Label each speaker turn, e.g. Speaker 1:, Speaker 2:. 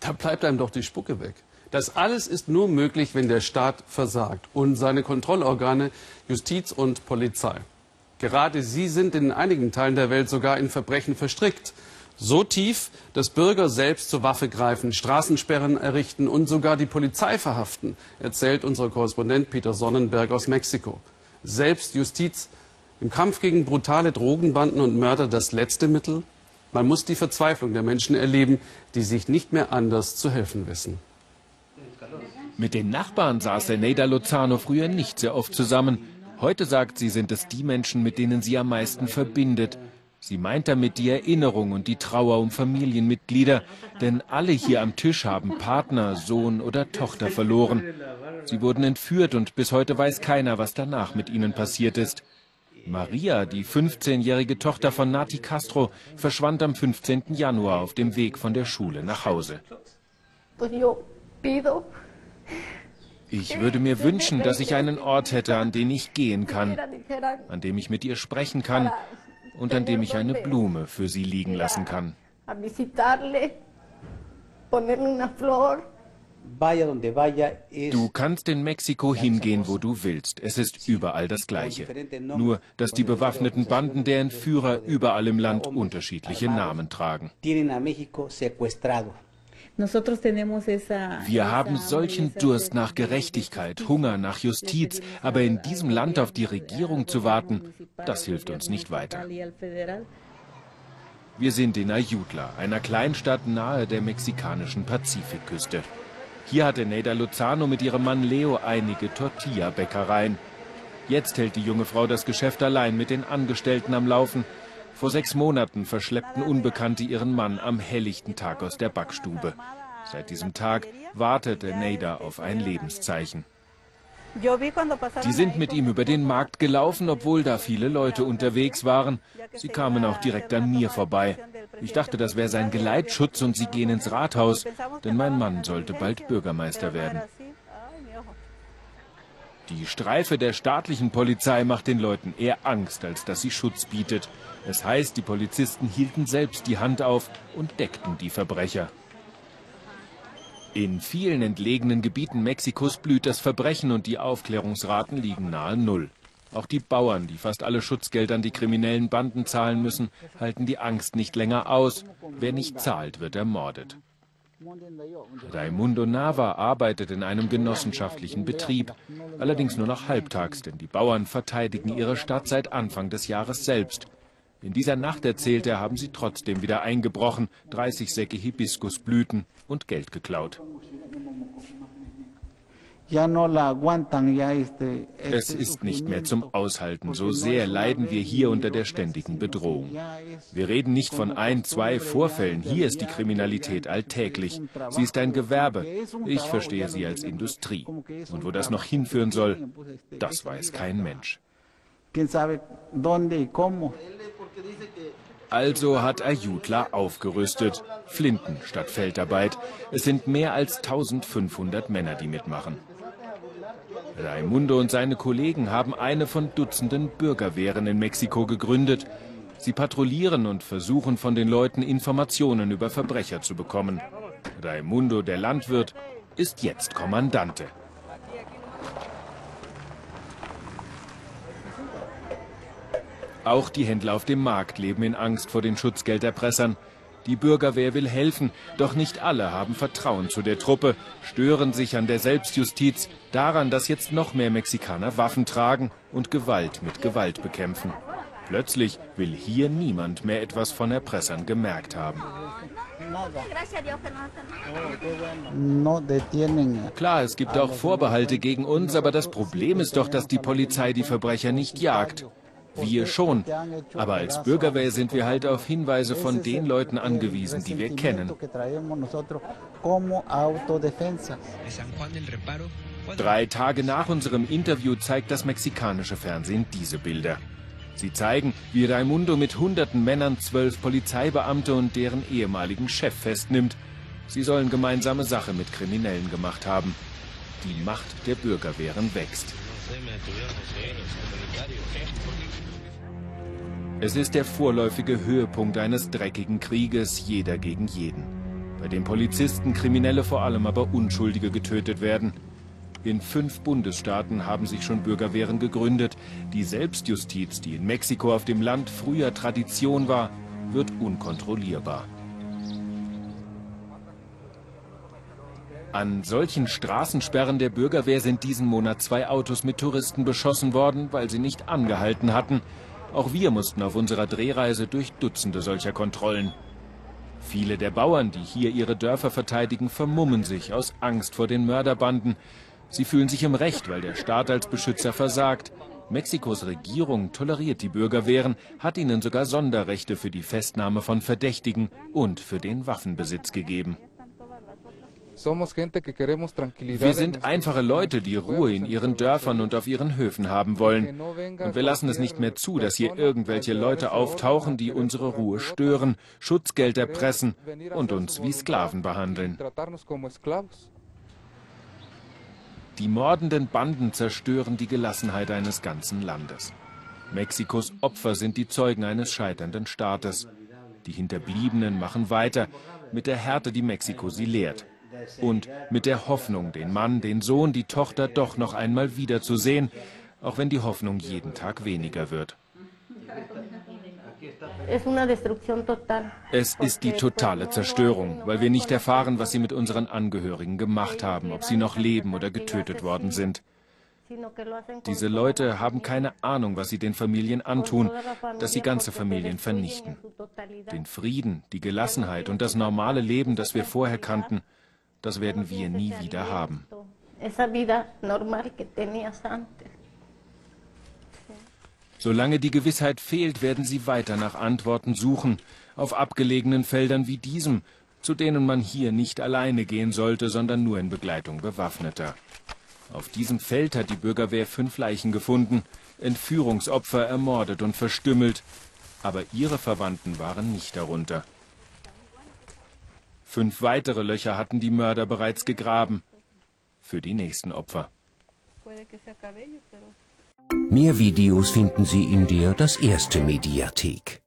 Speaker 1: Da bleibt einem doch die Spucke weg. Das alles ist nur möglich, wenn der Staat versagt und seine Kontrollorgane Justiz und Polizei. Gerade sie sind in einigen Teilen der Welt sogar in Verbrechen verstrickt. So tief, dass Bürger selbst zur Waffe greifen, Straßensperren errichten und sogar die Polizei verhaften, erzählt unser Korrespondent Peter Sonnenberg aus Mexiko. Selbst Justiz im Kampf gegen brutale Drogenbanden und Mörder das letzte Mittel? Man muss die Verzweiflung der Menschen erleben, die sich nicht mehr anders zu helfen wissen.
Speaker 2: Mit den Nachbarn saß Neida Lozano früher nicht sehr oft zusammen. Heute sagt sie, sind es die Menschen, mit denen sie am meisten verbindet. Sie meint damit die Erinnerung und die Trauer um Familienmitglieder, denn alle hier am Tisch haben Partner, Sohn oder Tochter verloren. Sie wurden entführt und bis heute weiß keiner, was danach mit ihnen passiert ist. Maria, die 15-jährige Tochter von Nati Castro, verschwand am 15. Januar auf dem Weg von der Schule nach Hause. Ich würde mir wünschen, dass ich einen Ort hätte, an den ich gehen kann, an dem ich mit ihr sprechen kann und an dem ich eine Blume für sie liegen lassen kann. Du kannst in Mexiko hingehen, wo du willst. Es ist überall das Gleiche. Nur, dass die bewaffneten Banden der Entführer überall im Land unterschiedliche Namen tragen. Wir haben solchen Durst nach Gerechtigkeit, Hunger nach Justiz, aber in diesem Land auf die Regierung zu warten, das hilft uns nicht weiter. Wir sind in Ayutla, einer Kleinstadt nahe der mexikanischen Pazifikküste. Hier hatte Neda Lozano mit ihrem Mann Leo einige Tortilla-Bäckereien. Jetzt hält die junge Frau das Geschäft allein mit den Angestellten am Laufen. Vor sechs Monaten verschleppten Unbekannte ihren Mann am helllichten Tag aus der Backstube. Seit diesem Tag wartete Neda auf ein Lebenszeichen. Die sind mit ihm über den Markt gelaufen, obwohl da viele Leute unterwegs waren. Sie kamen auch direkt an mir vorbei. Ich dachte, das wäre sein Geleitschutz und sie gehen ins Rathaus, denn mein Mann sollte bald Bürgermeister werden. Die Streife der staatlichen Polizei macht den Leuten eher Angst, als dass sie Schutz bietet. Es heißt, die Polizisten hielten selbst die Hand auf und deckten die Verbrecher. In vielen entlegenen Gebieten Mexikos blüht das Verbrechen und die Aufklärungsraten liegen nahe Null. Auch die Bauern, die fast alle Schutzgelder an die kriminellen Banden zahlen müssen, halten die Angst nicht länger aus. Wer nicht zahlt, wird ermordet. Raimundo Nava arbeitet in einem genossenschaftlichen Betrieb, allerdings nur noch halbtags, denn die Bauern verteidigen ihre Stadt seit Anfang des Jahres selbst. In dieser Nacht, erzählt er, haben sie trotzdem wieder eingebrochen, 30 Säcke Hibiskusblüten und Geld geklaut. Es ist nicht mehr zum Aushalten. So sehr leiden wir hier unter der ständigen Bedrohung. Wir reden nicht von ein, zwei Vorfällen. Hier ist die Kriminalität alltäglich. Sie ist ein Gewerbe. Ich verstehe sie als Industrie. Und wo das noch hinführen soll, das weiß kein Mensch. Also hat Ayutla aufgerüstet. Flinten statt Feldarbeit. Es sind mehr als 1500 Männer, die mitmachen. Raimundo und seine Kollegen haben eine von Dutzenden Bürgerwehren in Mexiko gegründet. Sie patrouillieren und versuchen von den Leuten Informationen über Verbrecher zu bekommen. Raimundo, der Landwirt, ist jetzt Kommandante. Auch die Händler auf dem Markt leben in Angst vor den Schutzgelderpressern. Die Bürgerwehr will helfen, doch nicht alle haben Vertrauen zu der Truppe, stören sich an der Selbstjustiz, daran, dass jetzt noch mehr Mexikaner Waffen tragen und Gewalt mit Gewalt bekämpfen. Plötzlich will hier niemand mehr etwas von Erpressern gemerkt haben. Klar, es gibt auch Vorbehalte gegen uns, aber das Problem ist doch, dass die Polizei die Verbrecher nicht jagt. Wir schon. Aber als Bürgerwehr sind wir halt auf Hinweise von den Leuten angewiesen, die wir kennen. Drei Tage nach unserem Interview zeigt das mexikanische Fernsehen diese Bilder. Sie zeigen, wie Raimundo mit hunderten Männern zwölf Polizeibeamte und deren ehemaligen Chef festnimmt. Sie sollen gemeinsame Sache mit Kriminellen gemacht haben. Die Macht der Bürgerwehren wächst. Es ist der vorläufige Höhepunkt eines dreckigen Krieges, jeder gegen jeden. bei dem Polizisten, Kriminelle vor allem aber Unschuldige getötet werden. In fünf Bundesstaaten haben sich schon Bürgerwehren gegründet. Die Selbstjustiz, die in Mexiko auf dem Land früher Tradition war, wird unkontrollierbar. An solchen Straßensperren der Bürgerwehr sind diesen Monat zwei Autos mit Touristen beschossen worden, weil sie nicht angehalten hatten. Auch wir mussten auf unserer Drehreise durch Dutzende solcher Kontrollen. Viele der Bauern, die hier ihre Dörfer verteidigen, vermummen sich aus Angst vor den Mörderbanden. Sie fühlen sich im Recht, weil der Staat als Beschützer versagt. Mexikos Regierung toleriert die Bürgerwehren, hat ihnen sogar Sonderrechte für die Festnahme von Verdächtigen und für den Waffenbesitz gegeben. Wir sind einfache Leute, die Ruhe in ihren Dörfern und auf ihren Höfen haben wollen. Und wir lassen es nicht mehr zu, dass hier irgendwelche Leute auftauchen, die unsere Ruhe stören, Schutzgeld erpressen und uns wie Sklaven behandeln. Die mordenden Banden zerstören die Gelassenheit eines ganzen Landes. Mexikos Opfer sind die Zeugen eines scheiternden Staates. Die Hinterbliebenen machen weiter mit der Härte, die Mexiko sie lehrt und mit der Hoffnung, den Mann, den Sohn, die Tochter doch noch einmal wiederzusehen, auch wenn die Hoffnung jeden Tag weniger wird. Es ist die totale Zerstörung, weil wir nicht erfahren, was sie mit unseren Angehörigen gemacht haben, ob sie noch leben oder getötet worden sind. Diese Leute haben keine Ahnung, was sie den Familien antun, dass sie ganze Familien vernichten. Den Frieden, die Gelassenheit und das normale Leben, das wir vorher kannten, das werden wir nie wieder haben. Solange die Gewissheit fehlt, werden sie weiter nach Antworten suchen, auf abgelegenen Feldern wie diesem, zu denen man hier nicht alleine gehen sollte, sondern nur in Begleitung Bewaffneter. Auf diesem Feld hat die Bürgerwehr fünf Leichen gefunden, Entführungsopfer ermordet und verstümmelt, aber ihre Verwandten waren nicht darunter. Fünf weitere Löcher hatten die Mörder bereits gegraben. Für die nächsten Opfer.
Speaker 3: Mehr Videos finden Sie in der Das Erste Mediathek.